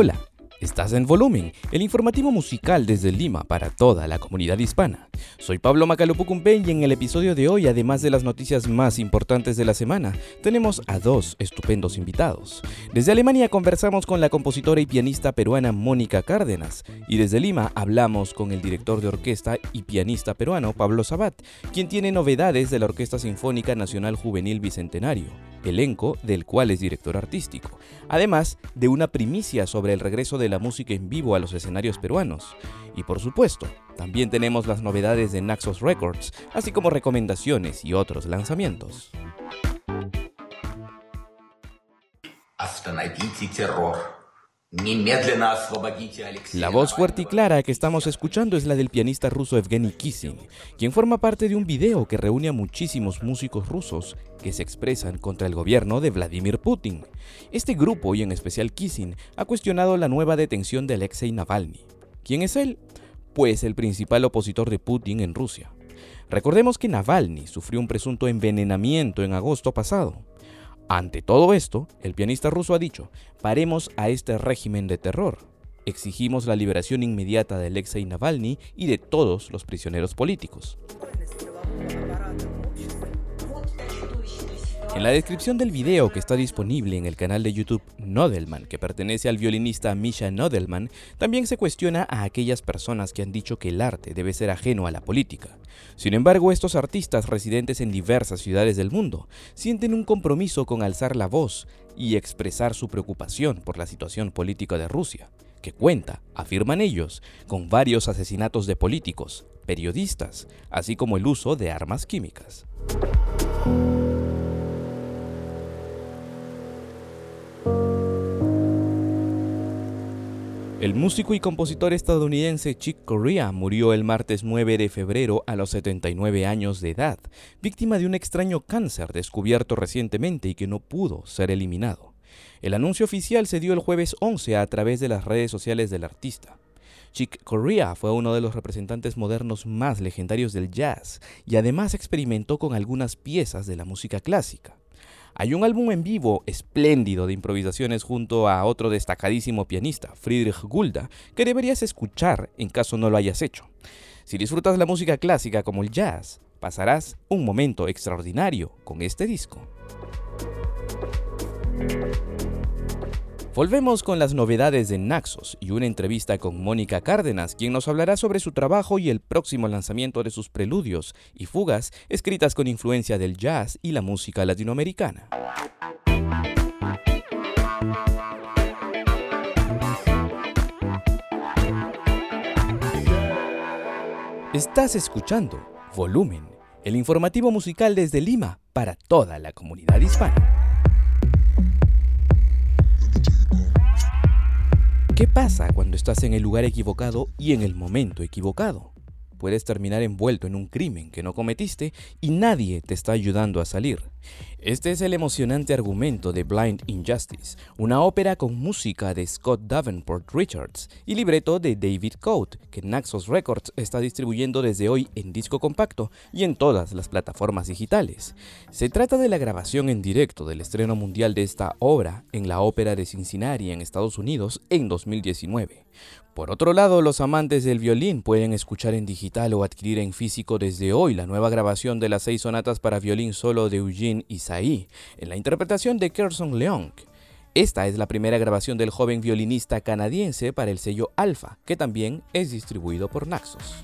Hola, estás en Volumen, el informativo musical desde Lima para toda la comunidad hispana. Soy Pablo Macalopucumpe y en el episodio de hoy, además de las noticias más importantes de la semana, tenemos a dos estupendos invitados. Desde Alemania conversamos con la compositora y pianista peruana Mónica Cárdenas y desde Lima hablamos con el director de orquesta y pianista peruano Pablo Sabat, quien tiene novedades de la Orquesta Sinfónica Nacional Juvenil Bicentenario elenco del cual es director artístico, además de una primicia sobre el regreso de la música en vivo a los escenarios peruanos. Y por supuesto, también tenemos las novedades de Naxos Records, así como recomendaciones y otros lanzamientos. La voz fuerte y clara que estamos escuchando es la del pianista ruso Evgeny Kissin, quien forma parte de un video que reúne a muchísimos músicos rusos que se expresan contra el gobierno de Vladimir Putin. Este grupo, y en especial Kissin, ha cuestionado la nueva detención de Alexei Navalny. ¿Quién es él? Pues el principal opositor de Putin en Rusia. Recordemos que Navalny sufrió un presunto envenenamiento en agosto pasado. Ante todo esto, el pianista ruso ha dicho, paremos a este régimen de terror. Exigimos la liberación inmediata de Alexei Navalny y de todos los prisioneros políticos. En la descripción del video que está disponible en el canal de YouTube Nodelman, que pertenece al violinista Misha Nodelman, también se cuestiona a aquellas personas que han dicho que el arte debe ser ajeno a la política. Sin embargo, estos artistas residentes en diversas ciudades del mundo sienten un compromiso con alzar la voz y expresar su preocupación por la situación política de Rusia, que cuenta, afirman ellos, con varios asesinatos de políticos, periodistas, así como el uso de armas químicas. El músico y compositor estadounidense Chick Corea murió el martes 9 de febrero a los 79 años de edad, víctima de un extraño cáncer descubierto recientemente y que no pudo ser eliminado. El anuncio oficial se dio el jueves 11 a través de las redes sociales del artista. Chick Corea fue uno de los representantes modernos más legendarios del jazz y además experimentó con algunas piezas de la música clásica. Hay un álbum en vivo espléndido de improvisaciones junto a otro destacadísimo pianista, Friedrich Gulda, que deberías escuchar en caso no lo hayas hecho. Si disfrutas la música clásica como el jazz, pasarás un momento extraordinario con este disco. Volvemos con las novedades de Naxos y una entrevista con Mónica Cárdenas, quien nos hablará sobre su trabajo y el próximo lanzamiento de sus preludios y fugas escritas con influencia del jazz y la música latinoamericana. Estás escuchando Volumen, el informativo musical desde Lima para toda la comunidad hispana. ¿Qué pasa cuando estás en el lugar equivocado y en el momento equivocado? Puedes terminar envuelto en un crimen que no cometiste y nadie te está ayudando a salir. Este es el emocionante argumento de Blind Injustice, una ópera con música de Scott Davenport Richards y libreto de David Coate, que Naxos Records está distribuyendo desde hoy en disco compacto y en todas las plataformas digitales. Se trata de la grabación en directo del estreno mundial de esta obra en la Ópera de Cincinnati en Estados Unidos en 2019. Por otro lado, los amantes del violín pueden escuchar en digital o adquirir en físico desde hoy la nueva grabación de las seis sonatas para violín solo de Eugene Isaí, en la interpretación de Kerson Leong. Esta es la primera grabación del joven violinista canadiense para el sello Alpha, que también es distribuido por Naxos.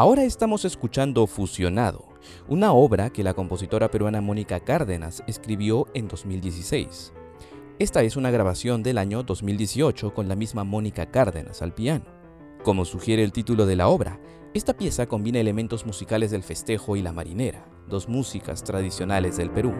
Ahora estamos escuchando Fusionado, una obra que la compositora peruana Mónica Cárdenas escribió en 2016. Esta es una grabación del año 2018 con la misma Mónica Cárdenas al piano. Como sugiere el título de la obra, esta pieza combina elementos musicales del festejo y la marinera, dos músicas tradicionales del Perú.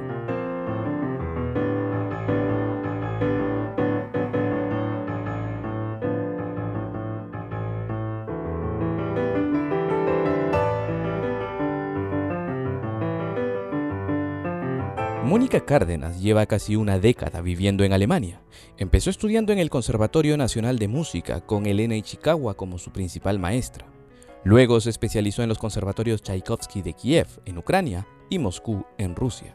Mónica Cárdenas lleva casi una década viviendo en Alemania. Empezó estudiando en el Conservatorio Nacional de Música con Elena Ichikawa como su principal maestra. Luego se especializó en los conservatorios Tchaikovsky de Kiev, en Ucrania, y Moscú, en Rusia.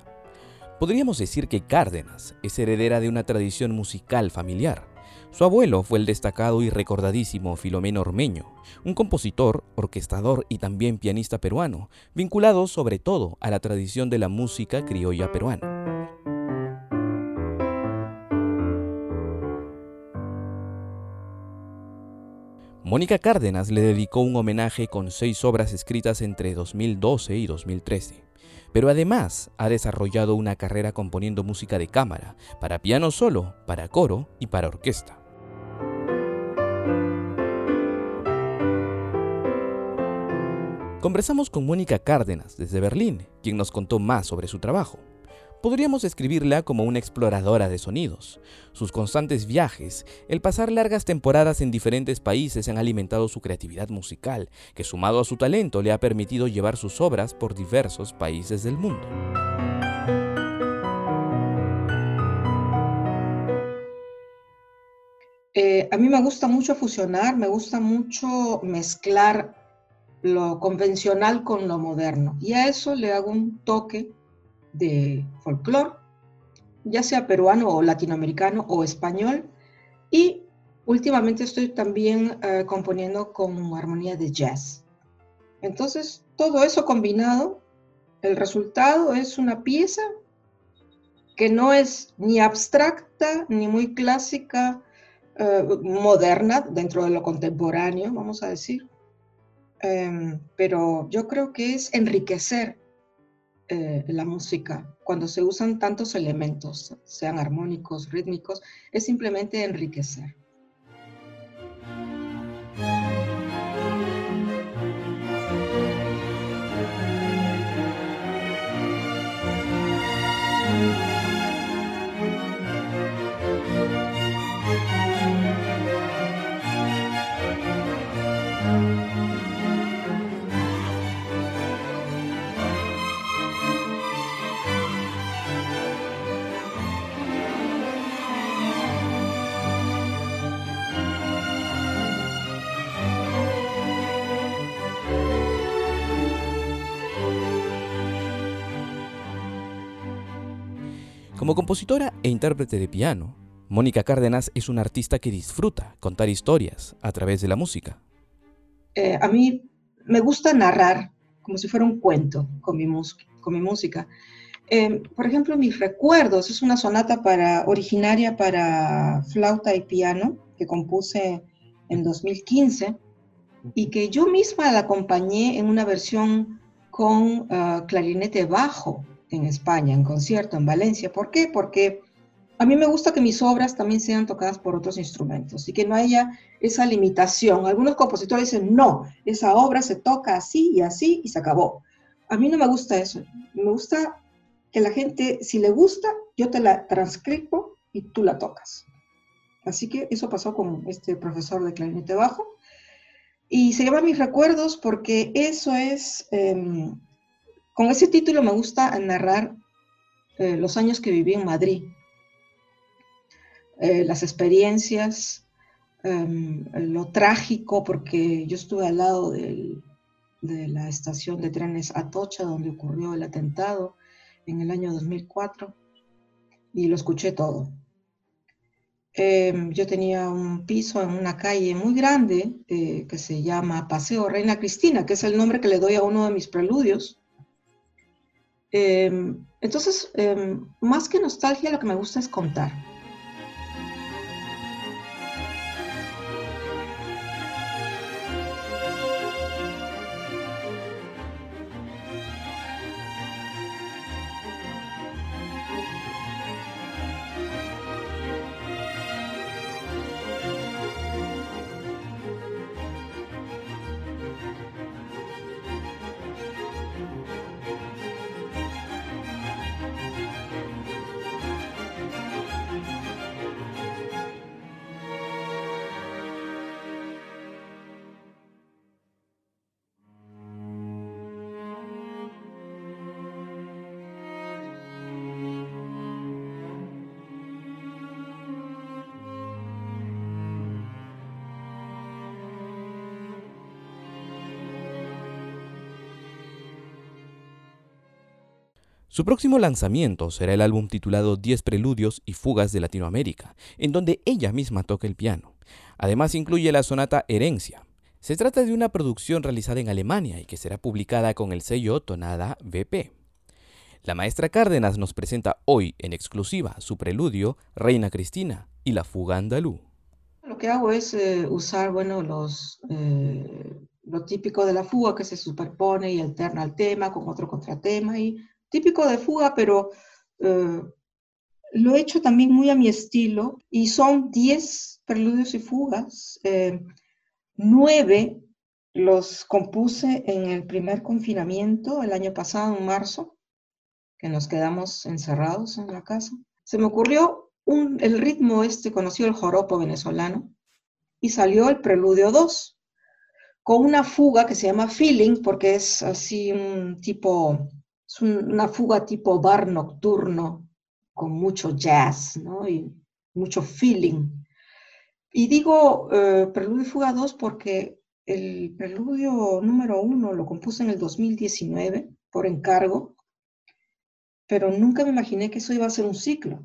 Podríamos decir que Cárdenas es heredera de una tradición musical familiar. Su abuelo fue el destacado y recordadísimo Filomeno Ormeño, un compositor, orquestador y también pianista peruano, vinculado sobre todo a la tradición de la música criolla peruana. Mónica Cárdenas le dedicó un homenaje con seis obras escritas entre 2012 y 2013 pero además ha desarrollado una carrera componiendo música de cámara, para piano solo, para coro y para orquesta. Conversamos con Mónica Cárdenas desde Berlín, quien nos contó más sobre su trabajo. Podríamos describirla como una exploradora de sonidos. Sus constantes viajes, el pasar largas temporadas en diferentes países han alimentado su creatividad musical, que sumado a su talento le ha permitido llevar sus obras por diversos países del mundo. Eh, a mí me gusta mucho fusionar, me gusta mucho mezclar lo convencional con lo moderno. Y a eso le hago un toque de folclore, ya sea peruano o latinoamericano o español. Y últimamente estoy también eh, componiendo con armonía de jazz. Entonces, todo eso combinado, el resultado es una pieza que no es ni abstracta ni muy clásica, eh, moderna dentro de lo contemporáneo, vamos a decir, Em, pero yo creo que es enriquecer eh, la música cuando se usan tantos elementos, sean armónicos, rítmicos, es simplemente enriquecer. Como compositora e intérprete de piano, Mónica Cárdenas es una artista que disfruta contar historias a través de la música. Eh, a mí me gusta narrar como si fuera un cuento con mi, música. Eh, por ejemplo, Mis Recuerdos es una sonata para, originaria para flauta y piano que compuse en 2015 y que yo misma la acompañé en una versión con ah, clarinete bajo en España, en concierto, en Valencia. ¿Por qué? Porque a mí me gusta que mis obras también sean tocadas por otros instrumentos y que no haya esa limitación. Algunos compositores dicen, no, esa obra se toca así y así y se acabó. A mí no me gusta eso. Me gusta que la gente, si le gusta, yo te la transcribo y tú la tocas. Así que eso pasó con este profesor de clarinete bajo. Y se llama Mis Recuerdos porque eso es em, con ese título me gusta narrar eh, los años que viví en Madrid, eh, las experiencias, em, lo trágico, porque yo estuve al lado de la estación de trenes Atocha, donde ocurrió el atentado en el año 2004, y lo escuché todo. Em, yo tenía un piso en una calle muy grande eh, que se llama Paseo Reina Cristina, que es el nombre que le doy a uno de mis preludios entonces, em, más que nostalgia, lo que me gusta es contar. Su próximo lanzamiento será el álbum titulado 10 Preludios y Fugas de Latinoamérica, en donde ella misma toca el piano. Además incluye la sonata Herencia. Se trata de una producción realizada en Alemania y que será publicada con el sello Tonada BP. La maestra Cárdenas nos presenta hoy en exclusiva su preludio Reina Cristina y la fuga andalú. Lo que hago es eh, usar, bueno, los, eh, lo típico de la fuga que se superpone y alterna el tema con otro contratema y típico de fuga, pero eh, lo he hecho también muy a mi estilo y son 10 preludios y fugas. Eh, nueve los compuse en el primer confinamiento el año pasado, en marzo, que nos quedamos encerrados en la casa. Se me ocurrió un, el ritmo este, conoció el joropo venezolano, y salió el preludio 2, con una fuga que se llama feeling, porque es así un tipo es una fuga tipo bar nocturno con mucho jazz ¿no? y mucho feeling. Y digo eh, Preludio y Fuga 2 porque el preludio número 1 lo compuse en el 2019 por encargo, pero nunca me imaginé que eso iba a ser un ciclo.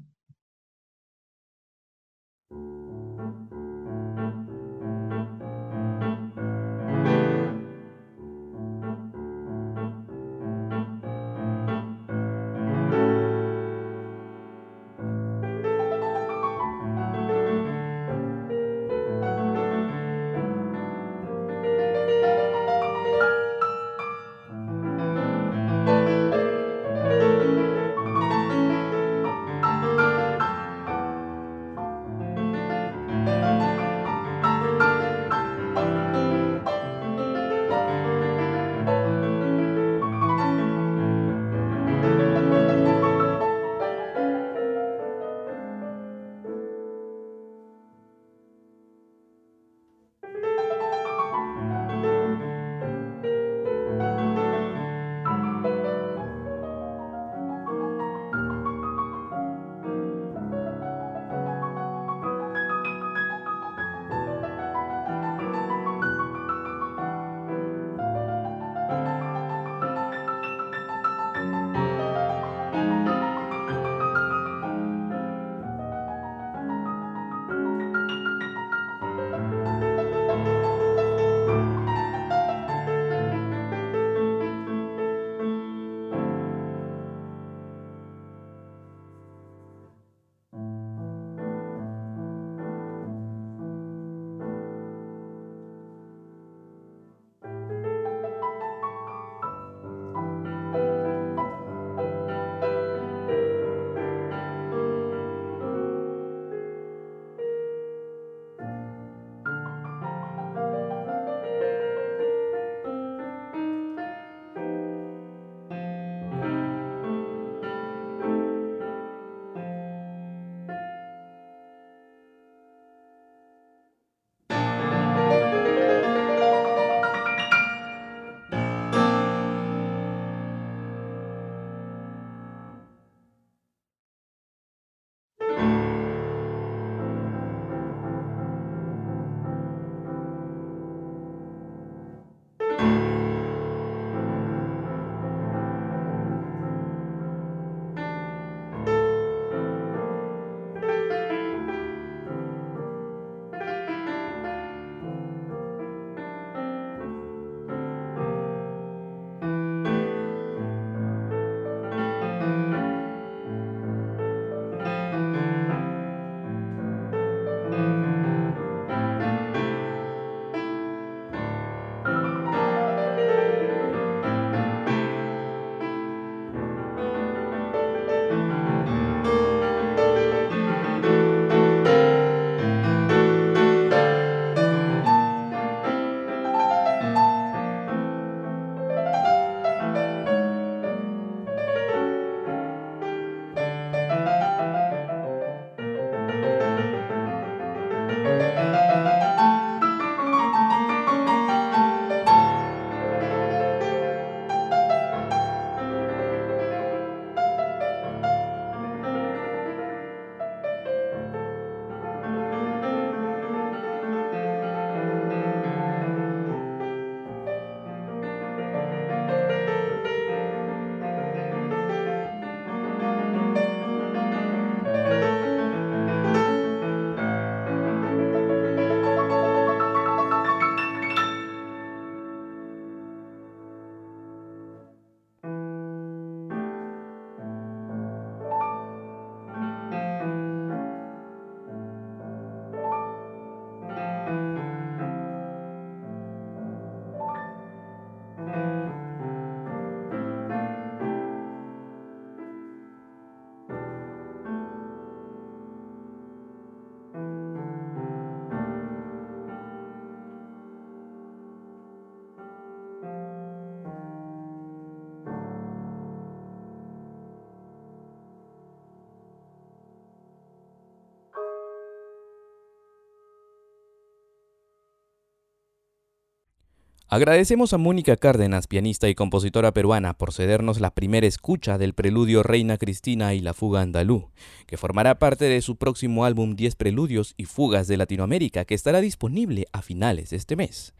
Agradecemos a Mónica Cárdenas, pianista y compositora peruana, por cedernos la primera escucha del preludio Reina Cristina y la Fuga Andalú, que formará parte de su próximo álbum 10 Preludios y Fugas de Latinoamérica, que estará disponible a finales de este mes.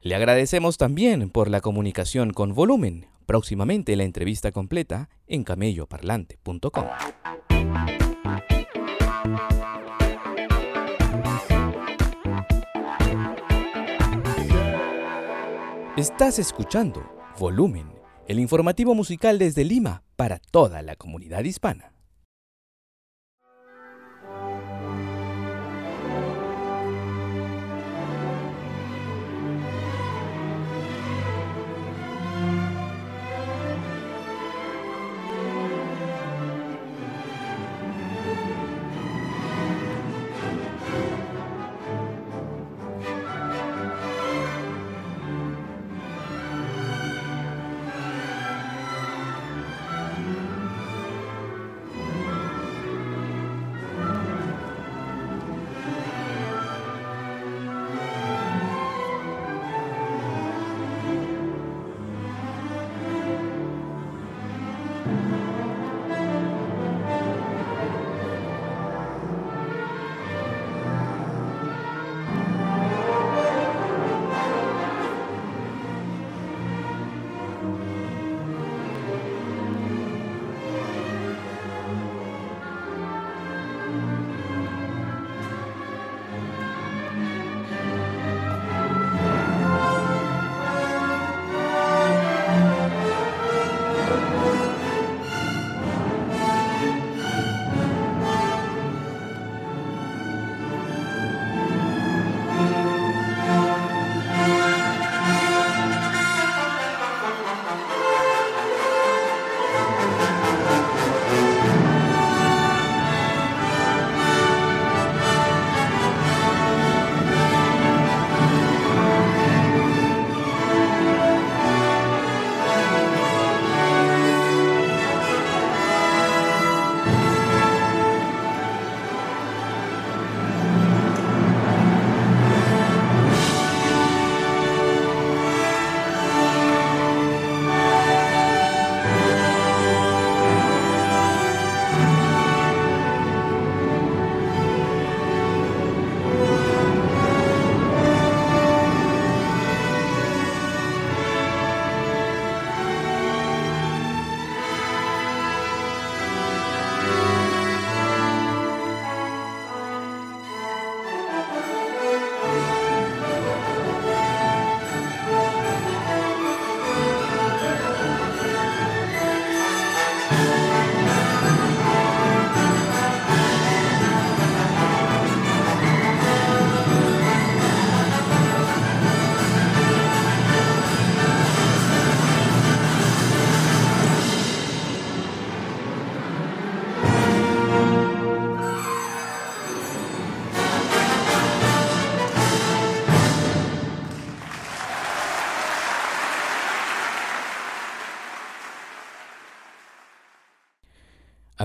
Le agradecemos también por la comunicación con volumen. Próximamente la entrevista completa en camelloparlante.com. Estás escuchando Volumen, el informativo musical desde Lima para toda la comunidad hispana.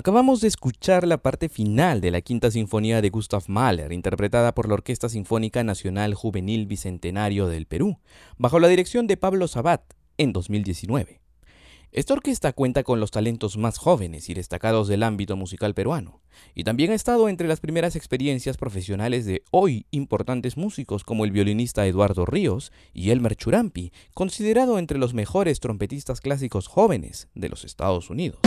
Acabamos de escuchar la parte final de la Quinta Sinfonía de Gustav Mahler, interpretada por la Orquesta Sinfónica Nacional Juvenil Bicentenario del Perú, bajo la dirección de Pablo Sabat, en 2019. Esta orquesta cuenta con los talentos más jóvenes y destacados del ámbito musical peruano, y también ha estado entre las primeras experiencias profesionales de hoy importantes músicos como el violinista Eduardo Ríos y Elmer Churampi, considerado entre los mejores trompetistas clásicos jóvenes de los Estados Unidos.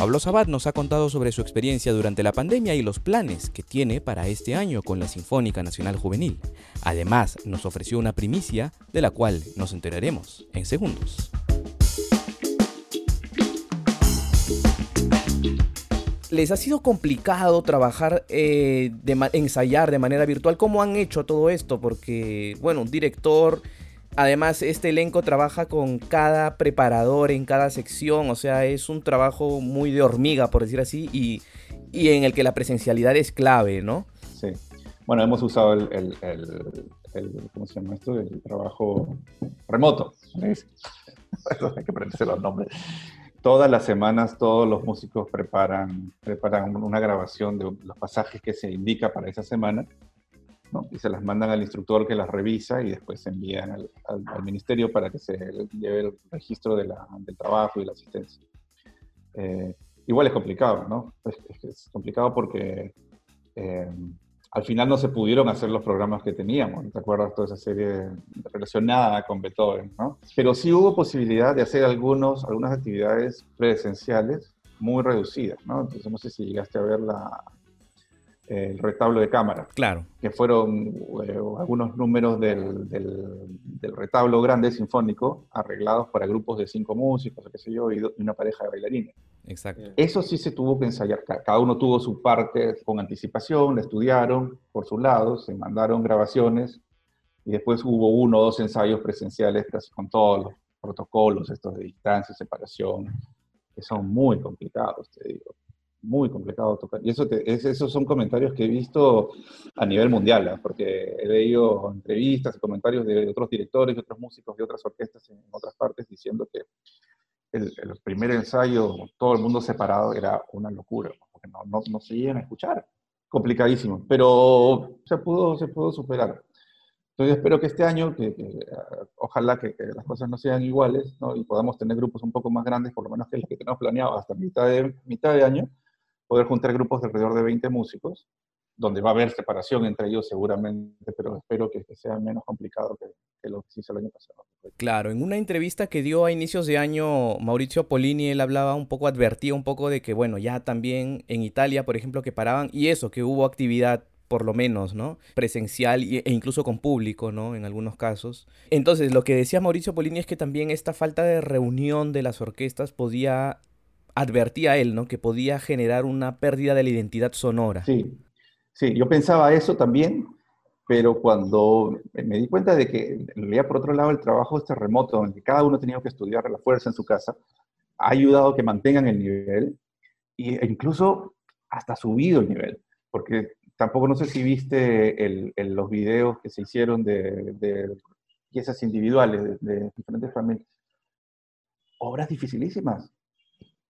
Pablo Sabat nos ha contado sobre su experiencia durante la pandemia y los planes que tiene para este año con la Sinfónica Nacional Juvenil. Además, nos ofreció una primicia de la cual nos enteraremos en segundos. ¿Les ha sido complicado trabajar, eh, ensayar de manera virtual? ¿Cómo han hecho todo esto? Porque, bueno, un director Además, este elenco trabaja con cada preparador en cada sección, o sea, es un trabajo muy de hormiga, por decir así, y, en el que la presencialidad es clave, ¿no? Sí. Bueno, hemos usado el, ¿cómo se llama esto? El trabajo remoto. Hay que aprenderse los nombres. todas las semanas todos los músicos preparan, preparan una grabación de los pasajes que se indica para esa semana, ¿no? y se las mandan al instructor que las revisa y después se envían al, ministerio para que se lleve el registro del trabajo y la asistencia. Eh, igual es complicado, ¿no? Es, complicado porque eh, al final no se pudieron hacer los programas que teníamos, ¿te acuerdas? Toda esa serie relacionada con Beethoven, ¿no? Pero sí hubo posibilidad de hacer algunos, algunas actividades presenciales muy reducidas, ¿no? Entonces no sé si llegaste a ver la, el retablo de cámara. Claro. Que fueron eh, algunos números del, del, retablo grande sinfónico arreglados para grupos de cinco músicos, o qué sé yo, y una pareja de bailarines. Exacto. Eso sí se tuvo que ensayar. Cada uno tuvo su parte con anticipación, la estudiaron por su lado, se mandaron grabaciones y después hubo uno o dos ensayos presenciales con todos los protocolos estos de distancia, separación, que son muy complicados, te digo. Muy complicado tocar. Y eso esos son comentarios que he visto a nivel mundial, ¿eh? porque he leído entrevistas y comentarios de otros directores, de otros músicos, de otras orquestas en otras partes diciendo que el, primer ensayo, todo el mundo separado, era una locura, porque no, no, no se iban a escuchar. Complicadísimo, pero se pudo, se pudo superar. Entonces espero que este año, que, ojalá que, las cosas no sean iguales ¿no? y podamos tener grupos un poco más grandes, por lo menos que los que tenemos planeado hasta mitad de, mitad de año, poder juntar grupos de alrededor de 20 músicos donde va a haber separación entre ellos seguramente, pero espero que, sea menos complicado que, lo que se hizo el año pasado. Claro, en una entrevista que dio a inicios de año Mauricio Polini, él hablaba un poco, advertía un poco de que, bueno, ya también en Italia, por ejemplo, que paraban, y eso, que hubo actividad por lo menos, ¿no? Presencial e incluso con público, ¿no? En algunos casos. Entonces, lo que decía Mauricio Polini es que también esta falta de reunión de las orquestas podía, advertía él, ¿no? Que podía generar una pérdida de la identidad sonora. Sí, Sí, yo pensaba eso también, pero cuando me di cuenta de que en realidad, por otro lado, el trabajo este remoto, donde cada uno tenía que estudiar la fuerza en su casa, ha ayudado a que mantengan el nivel e incluso hasta subido el nivel, porque tampoco no sé si viste los videos que se hicieron de, piezas individuales de, diferentes familias. Obras dificilísimas,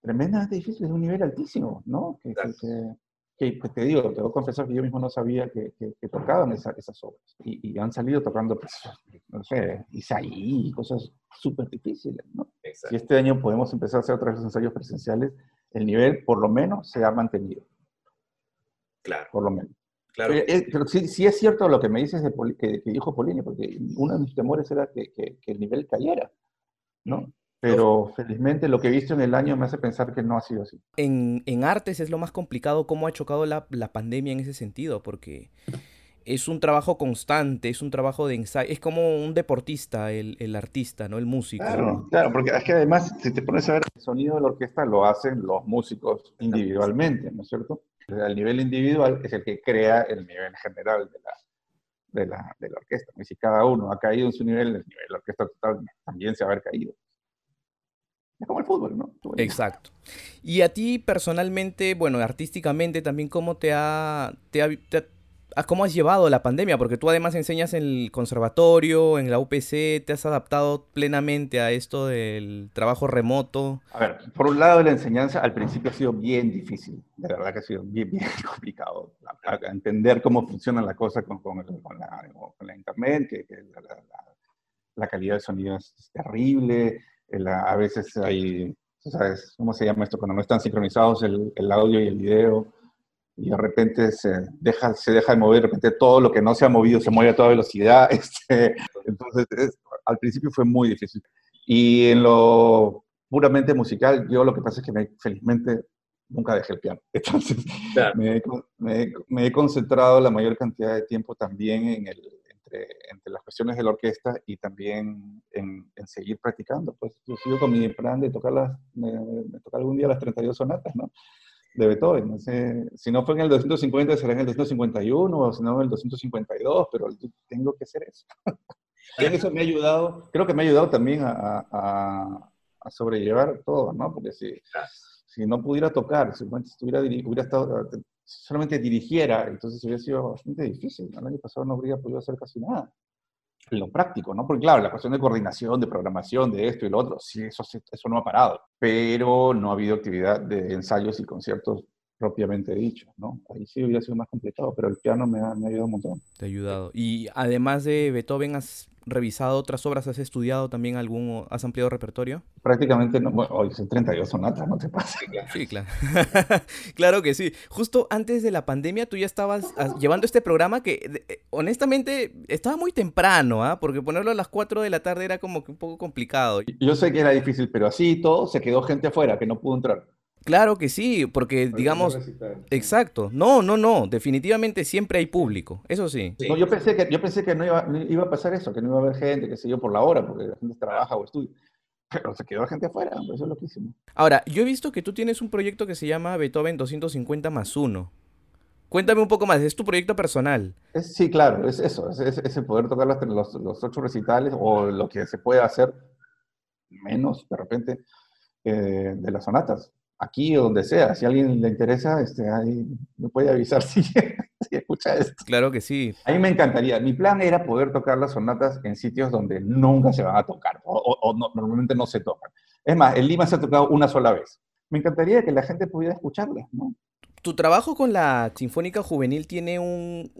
tremendamente difíciles, de un nivel altísimo, ¿no? que, que pues, te digo, te voy a confesar que yo mismo no sabía que, que, tocaban esas obras. Y, han salido tocando, pues, no sé, Isaí y cosas súper difíciles, ¿no? Si este año podemos empezar a hacer otros ensayos presenciales, el nivel por lo menos se ha mantenido. Claro. Por lo menos. Claro. Pero, eh, sí, es cierto lo que me dices de que, que, dijo Polini, porque uno de mis temores era que, que el nivel cayera, ¿no? Pero felizmente lo que he visto en el año me hace pensar que no ha sido así. En, en artes es lo más complicado cómo ha chocado la, la, pandemia en ese sentido, porque es un trabajo constante, es un trabajo de ensayo, es como un deportista el, el artista, ¿no? El músico. Claro, claro, porque es que además, si te pones a ver, el sonido de la orquesta lo hacen los músicos individualmente, ¿no es cierto? El nivel individual es el que crea el nivel general de la, de la, de la orquesta. Y si cada uno ha caído en su nivel, el nivel de la orquesta total también se va a haber caído. Es como el fútbol, ¿no? Exacto. Y a ti personalmente, bueno, artísticamente también, ¿cómo te ha, te ha, cómo has llevado la pandemia? Porque tú además enseñas en el conservatorio, en la UPC, ¿te has adaptado plenamente a esto del trabajo remoto? A ver, por un lado la enseñanza al principio ha sido bien difícil, de verdad que ha sido bien, bien complicado. entender cómo funciona la cosa con, con, la, internet, que, la, la calidad de sonido es terrible, a veces hay, ¿sabes cómo se llama esto? Cuando no están sincronizados el, el, audio y el video y de repente se deja, se deja de mover, de repente todo lo que no se ha movido se mueve a toda velocidad. Este, entonces, al principio fue muy difícil. Y en lo puramente musical, yo lo que pasa es que me, felizmente nunca dejé el piano. Entonces, me, me, me, he concentrado la mayor cantidad de tiempo también en el, entre, las cuestiones de la orquesta y también en, seguir practicando. Pues yo sigo con mi plan de tocar, las, me, tocar algún día las 32 sonatas, ¿no? De Beethoven. No sé, si no fue en el 250, será en el 251 o si no en el 252, pero tengo que hacer eso. y eso me ha ayudado, creo que me ha ayudado también a, a, a sobrellevar todo, ¿no? Porque si, si no pudiera tocar, si estuviera, hubiera estado solamente dirigiera, entonces hubiera sido bastante difícil. El año pasado no habría podido hacer casi nada. lo práctico, ¿no? Porque claro, la cuestión de coordinación, de programación, de esto y lo otro, sí, eso, eso no ha parado, pero no ha habido actividad de ensayos y conciertos propiamente dicho, ¿no? Ahí sí hubiera sido más complicado, pero el piano me ha, me ha ayudado un montón. Te ha ayudado. Y además de Beethoven, ¿has revisado otras obras? ¿Has estudiado también algún, has ampliado repertorio? Prácticamente, no, bueno, hoy son 32 sonatas, no te pasa. Sí, claro. claro que sí. Justo antes de la pandemia tú ya estabas ah, llevando este programa que eh, honestamente estaba muy temprano, ¿ah? Porque ponerlo a las 4 de la tarde era como que un poco complicado. Yo sé que era difícil, pero así todo se quedó gente afuera que no pudo entrar. Claro que sí, porque digamos... Exacto. No, no, no. Definitivamente siempre hay público. Eso sí. No, yo pensé que, yo pensé que no iba, iba, a pasar eso, que no iba a haber gente, que sé yo, por la hora, porque la gente trabaja o estudia. Pero se quedó la gente afuera, eso es loquísimo. Ahora, yo he visto que tú tienes un proyecto que se llama Beethoven 250 más 1. Cuéntame un poco más, ¿es tu proyecto personal? sí, claro, es eso, es, es, el poder tocar los, los, ocho recitales o lo que se puede hacer menos, de repente, eh, de las sonatas aquí o donde sea. Si a alguien le interesa, este, ahí me puede avisar si, escucha esto. Claro que sí. A mí me encantaría. Mi plan era poder tocar las sonatas en sitios donde nunca se van a tocar o, normalmente no se tocan. Es más, en Lima se ha tocado una sola vez. Me encantaría que la gente pudiera escucharlas, ¿no? Tu trabajo con la Sinfónica Juvenil tiene un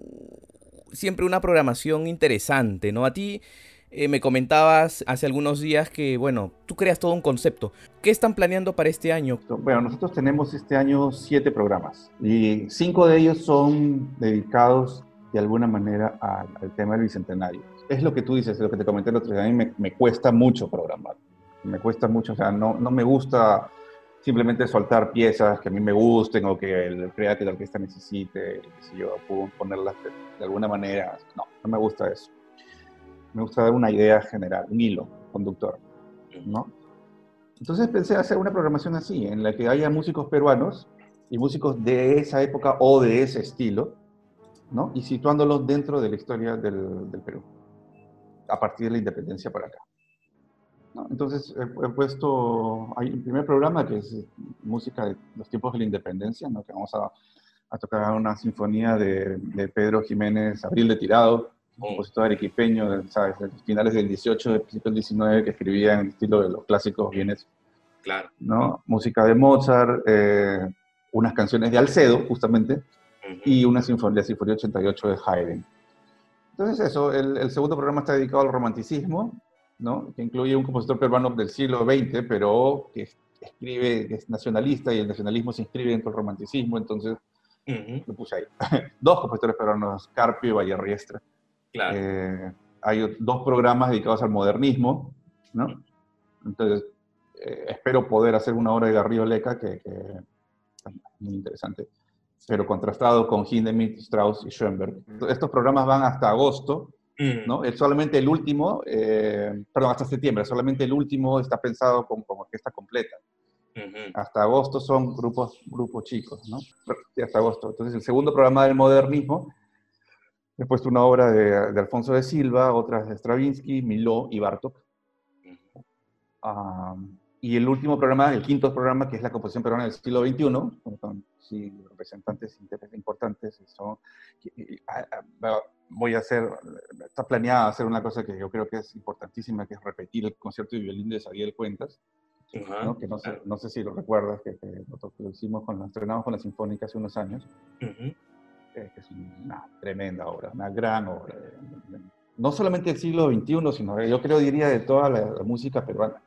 siempre una programación interesante, ¿no? A ti eh, me comentabas hace algunos días que, bueno, tú creas todo un concepto. ¿Qué están planeando para este año? Bueno, nosotros tenemos este año siete programas y cinco de ellos son dedicados de alguna manera al, tema del bicentenario. Es lo que tú dices, lo que te comenté el otro día, a mí me, cuesta mucho programar. Me cuesta mucho, o sea, no, no me gusta simplemente soltar piezas que a mí me gusten o que el crea que la orquesta necesite, si yo, puedo ponerlas de alguna manera. No, no me gusta eso me gusta dar una idea general, un hilo conductor, ¿no? Entonces pensé hacer una programación así, en la que haya músicos peruanos y músicos de esa época o de ese estilo, ¿no? Y situándolos dentro de la historia del, Perú, a partir de la independencia para acá. Entonces he, puesto, hay un primer programa que es música de los tiempos de la independencia, ¿no? que vamos a, a tocar una sinfonía de, de Pedro Jiménez Abril de Tirado, compositor arequipeño, ¿sabes? De finales del 18, del principio del 19, que escribía en el estilo de los clásicos vienes. Claro. ¿no? Música de Mozart, eh, unas canciones de Alcedo, justamente, y una sinfonía, Sinfonía 88 de Haydn. Entonces eso, el, el, segundo programa está dedicado al romanticismo, ¿no? Que incluye un compositor peruano del siglo XX, pero que escribe, que es nacionalista, y el nacionalismo se inscribe dentro del romanticismo, entonces lo puse ahí. Dos compositores peruanos, Carpio y Vallerriestra. Eh, hay dos programas dedicados al modernismo, ¿no? Entonces, eh, espero poder hacer una obra de Garrido Leca que, es muy interesante, pero contrastado con Hindemith, Strauss y Schoenberg. Estos programas van hasta agosto, mm. ¿no? Es solamente el último, eh, perdón, hasta septiembre, solamente el último está pensado como, como orquesta completa. Hasta agosto son grupos, grupos chicos, ¿no? hasta agosto. Entonces, el segundo programa del modernismo Puesto una obra de, Alfonso de Silva, otras de Stravinsky, Miló y Bartok. y el último programa, el quinto programa, que es la composición peruana del siglo XXI, con sí, representantes importantes. Son, voy a hacer, está planeada hacer una cosa que yo creo que es importantísima, que es repetir el concierto de violín de Xavier Cuentas, ¿no? que no sé, no sé, si lo recuerdas, que, lo, hicimos con, lo estrenamos con la Sinfónica hace unos años que es una tremenda obra, una gran obra. No solamente del siglo XXI, sino yo creo, diría, de toda la, música peruana.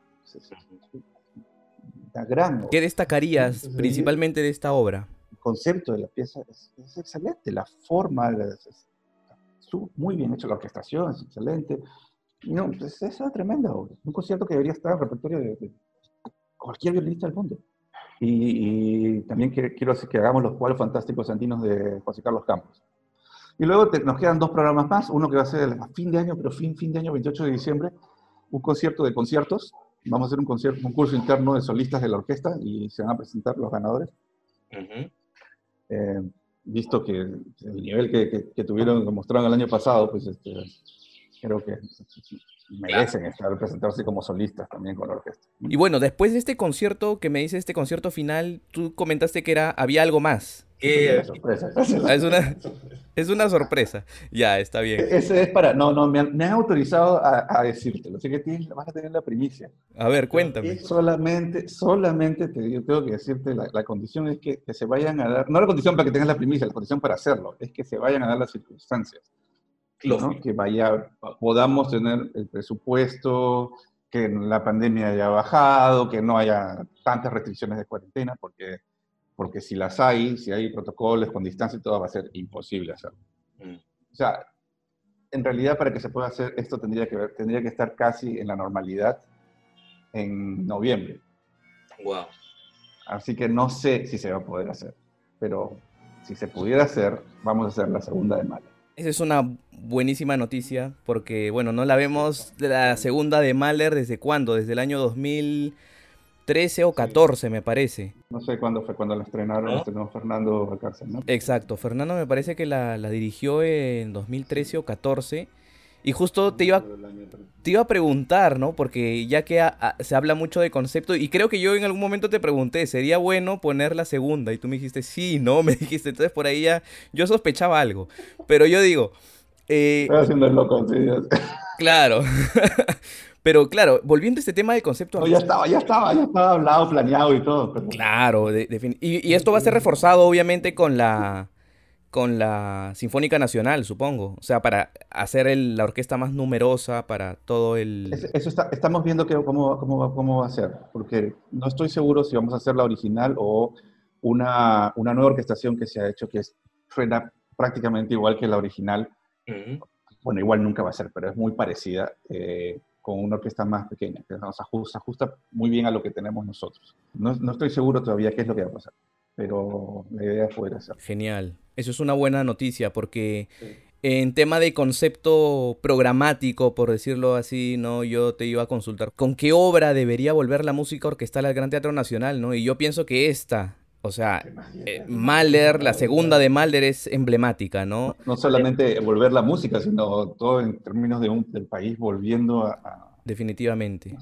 Una gran obra. ¿Qué destacarías principalmente de esta obra? El concepto de la pieza es, excelente, la forma, es, muy bien hecha, la orquestación es excelente. No, es, es una tremenda obra. Un concierto que debería estar en el repertorio de cualquier violinista del mundo. Y, también quiero hacer que hagamos los cuadros fantásticos antinos de José Carlos Campos. Y luego nos quedan dos programas más, uno que va a ser a fin de año, pero fin, fin de año, 28 de diciembre, un concierto de conciertos. Vamos a hacer un, concierto, un curso interno de solistas de la orquesta y se van a presentar los ganadores. Eh, visto que el nivel que, que, tuvieron, que mostraron el año pasado, pues este, creo que merecen estar presentarse como solistas también con la orquesta. Y bueno, después de este concierto que me dice este concierto final, tú comentaste que era había algo más. ¿Qué? sorpresa. Ah, es una... Es una sorpresa. Ya, está bien. Ese es para. No, no, me han, autorizado a, a decírtelo. Así que tienes, vas a tener la primicia. A ver, cuéntame. solamente, solamente te yo tengo que decirte, la, la condición es que, que, se vayan a dar. No la condición para que tengas la primicia, la condición para hacerlo, es que se vayan a dar las circunstancias. ¿No? Que vaya, podamos tener el presupuesto, que la pandemia haya bajado, que no haya tantas restricciones de cuarentena, porque porque si las hay, si hay protocolos con distancia y todo, va a ser imposible hacerlo. Mm. O sea, en realidad para que se pueda hacer esto tendría que, ver, tendría que estar casi en la normalidad en noviembre. Wow. Así que no sé si se va a poder hacer, pero si se pudiera hacer, vamos a hacer la segunda de Mahler. Esa es una buenísima noticia porque, bueno, no la vemos de la segunda de Mahler desde cuándo, desde el año 2000. 13 o 14, me parece. No sé cuándo fue cuando la estrenaron, la estrenó Fernando Alcárcel, ¿no? Exacto, Fernando me parece que la, dirigió en 2013 o 14. Y justo te iba, te iba a preguntar, ¿no? Porque ya que se habla mucho de concepto, y creo que yo en algún momento te pregunté, ¿sería bueno poner la segunda? Y tú me dijiste, sí, no, me dijiste, entonces por ahí ya yo sospechaba algo. Pero yo digo... Eh, Estoy haciendo el loco, sí. Claro. Pero claro, volviendo a este tema del concepto... No, ya estaba, ya estaba, ya estaba hablado, planeado y todo. Claro, y, y, esto va a ser reforzado obviamente con la, con la Sinfónica Nacional, supongo. O sea, para hacer la orquesta más numerosa, para todo el... Eso está, estamos viendo que, cómo, cómo, cómo, va a ser, porque no estoy seguro si vamos a hacer la original o una, una nueva orquestación que se ha hecho que es, suena prácticamente igual que la original. Bueno, igual nunca va a ser, pero es muy parecida. Eh, con una orquesta más pequeña, que nos ajusta, ajusta muy bien a lo que tenemos nosotros. No, no, estoy seguro todavía qué es lo que va a pasar, pero la idea es poder hacer. Genial. Eso es una buena noticia porque en tema de concepto programático, por decirlo así, no, yo te iba a consultar con qué obra debería volver la música orquestal al Gran Teatro Nacional, ¿no? Y yo pienso que esta, o sea, eh, Mahler, la segunda de Mahler es emblemática, ¿no? No, solamente volver la música, sino todo en términos de un, del país volviendo a... Definitivamente.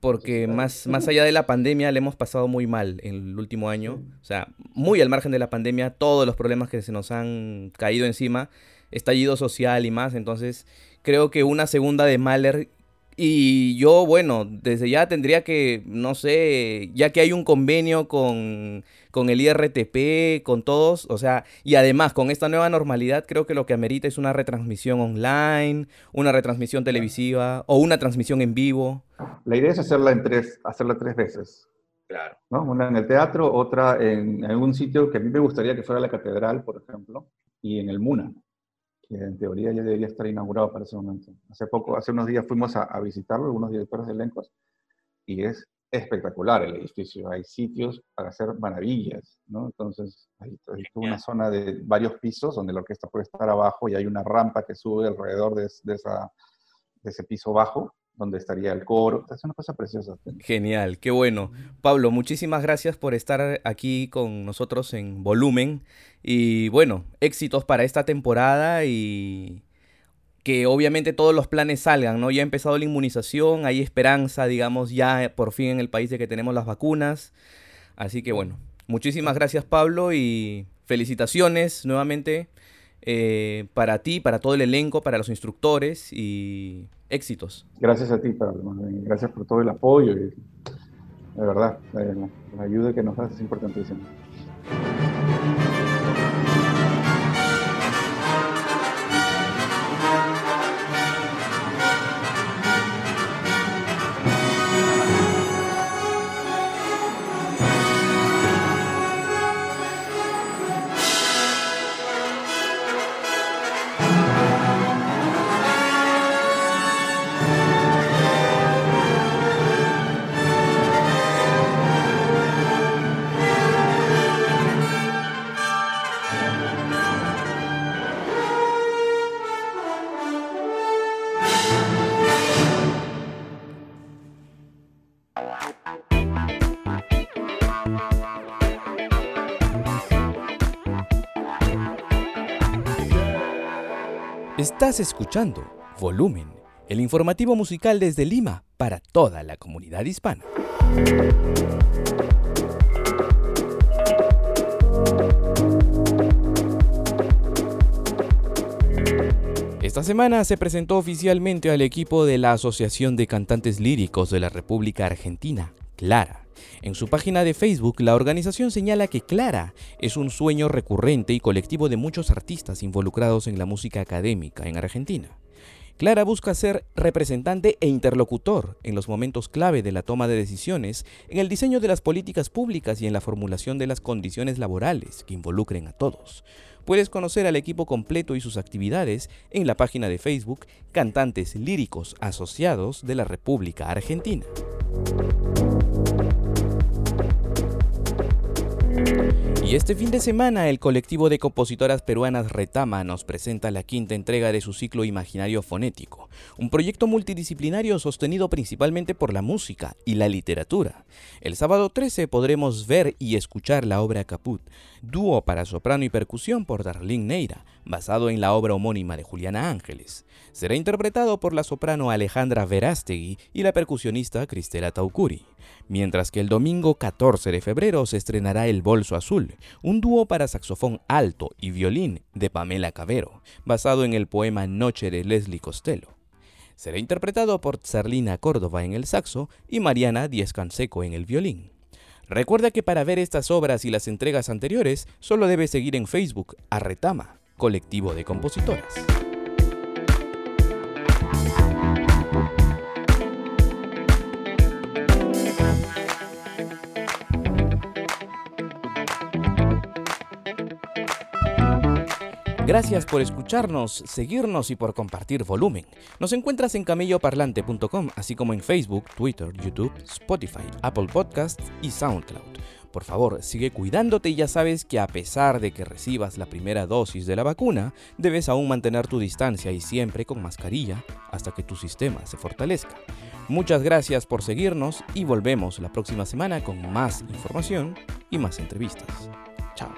Porque más, más allá de la pandemia le hemos pasado muy mal en el último año. O sea, muy al margen de la pandemia, todos los problemas que se nos han caído encima, estallido social y más. Entonces, creo que una segunda de Mahler y yo, bueno, desde ya tendría que, no sé, ya que hay un convenio con, con, el IRTP, con todos, o sea, y además con esta nueva normalidad, creo que lo que amerita es una retransmisión online, una retransmisión televisiva o una transmisión en vivo. La idea es hacerla en tres, hacerla tres veces. Claro. ¿no? Una en el teatro, otra en algún sitio que a mí me gustaría que fuera la catedral, por ejemplo, y en el MUNA que en teoría ya debería estar inaugurado para ese momento. Hace poco, hace unos días fuimos a, visitarlo, algunos directores de elencos, y es espectacular el edificio. Hay sitios para hacer maravillas, ¿no? Entonces, hay, una zona de varios pisos donde la orquesta puede estar abajo y hay una rampa que sube alrededor de, de, esa, de ese piso bajo donde estaría el coro. Es una cosa preciosa. Genial, qué bueno. Pablo, muchísimas gracias por estar aquí con nosotros en volumen. Y bueno, éxitos para esta temporada y que obviamente todos los planes salgan, ¿no? Ya ha empezado la inmunización, hay esperanza, digamos, ya por fin en el país de que tenemos las vacunas. Así que bueno, muchísimas gracias Pablo y felicitaciones nuevamente eh, para ti, para todo el elenco, para los instructores y éxitos. Gracias a ti, Pablo. Gracias por todo el apoyo y de verdad, la ayuda que nos das es importantísima. Escuchando Volumen, el informativo musical desde Lima para toda la comunidad hispana. Esta semana se presentó oficialmente al equipo de la Asociación de Cantantes Líricos de la República Argentina, Clara. En su página de Facebook, la organización señala que Clara es un sueño recurrente y colectivo de muchos artistas involucrados en la música académica en Argentina. Clara busca ser representante e interlocutor en los momentos clave de la toma de decisiones, en el diseño de las políticas públicas y en la formulación de las condiciones laborales que involucren a todos. Puedes conocer al equipo completo y sus actividades en la página de Facebook Cantantes Líricos Asociados de la República Argentina. Y este fin de semana el colectivo de compositoras peruanas Retama nos presenta la quinta entrega de su ciclo Imaginario Fonético, un proyecto multidisciplinario sostenido principalmente por la música y la literatura. El sábado 13 podremos ver y escuchar la obra Caput, dúo para soprano y percusión por Darlene Neira, basado en la obra homónima de Juliana Ángeles. Será interpretado por la soprano Alejandra Verástegui y la percusionista Cristela Taucuri. Mientras que el domingo 14 de febrero se estrenará El Bolso Azul, un dúo para saxofón alto y violín de Pamela Cabero, basado en el poema Noche de Leslie Costello. Será interpretado por Zarlina Córdoba en el saxo y Mariana Díez Canseco en el violín. Recuerda que para ver estas obras y las entregas anteriores, solo debes seguir en Facebook a Retama, colectivo de compositoras. Gracias por escucharnos, seguirnos y por compartir volumen. Nos encuentras en camelloparlante.com, así como en Facebook, Twitter, YouTube, Spotify, Apple Podcasts y SoundCloud. Por favor, sigue cuidándote y ya sabes que a pesar de que recibas la primera dosis de la vacuna, debes aún mantener tu distancia y siempre con mascarilla hasta que tu sistema se fortalezca. Muchas gracias por seguirnos y volvemos la próxima semana con más información y más entrevistas. Chao.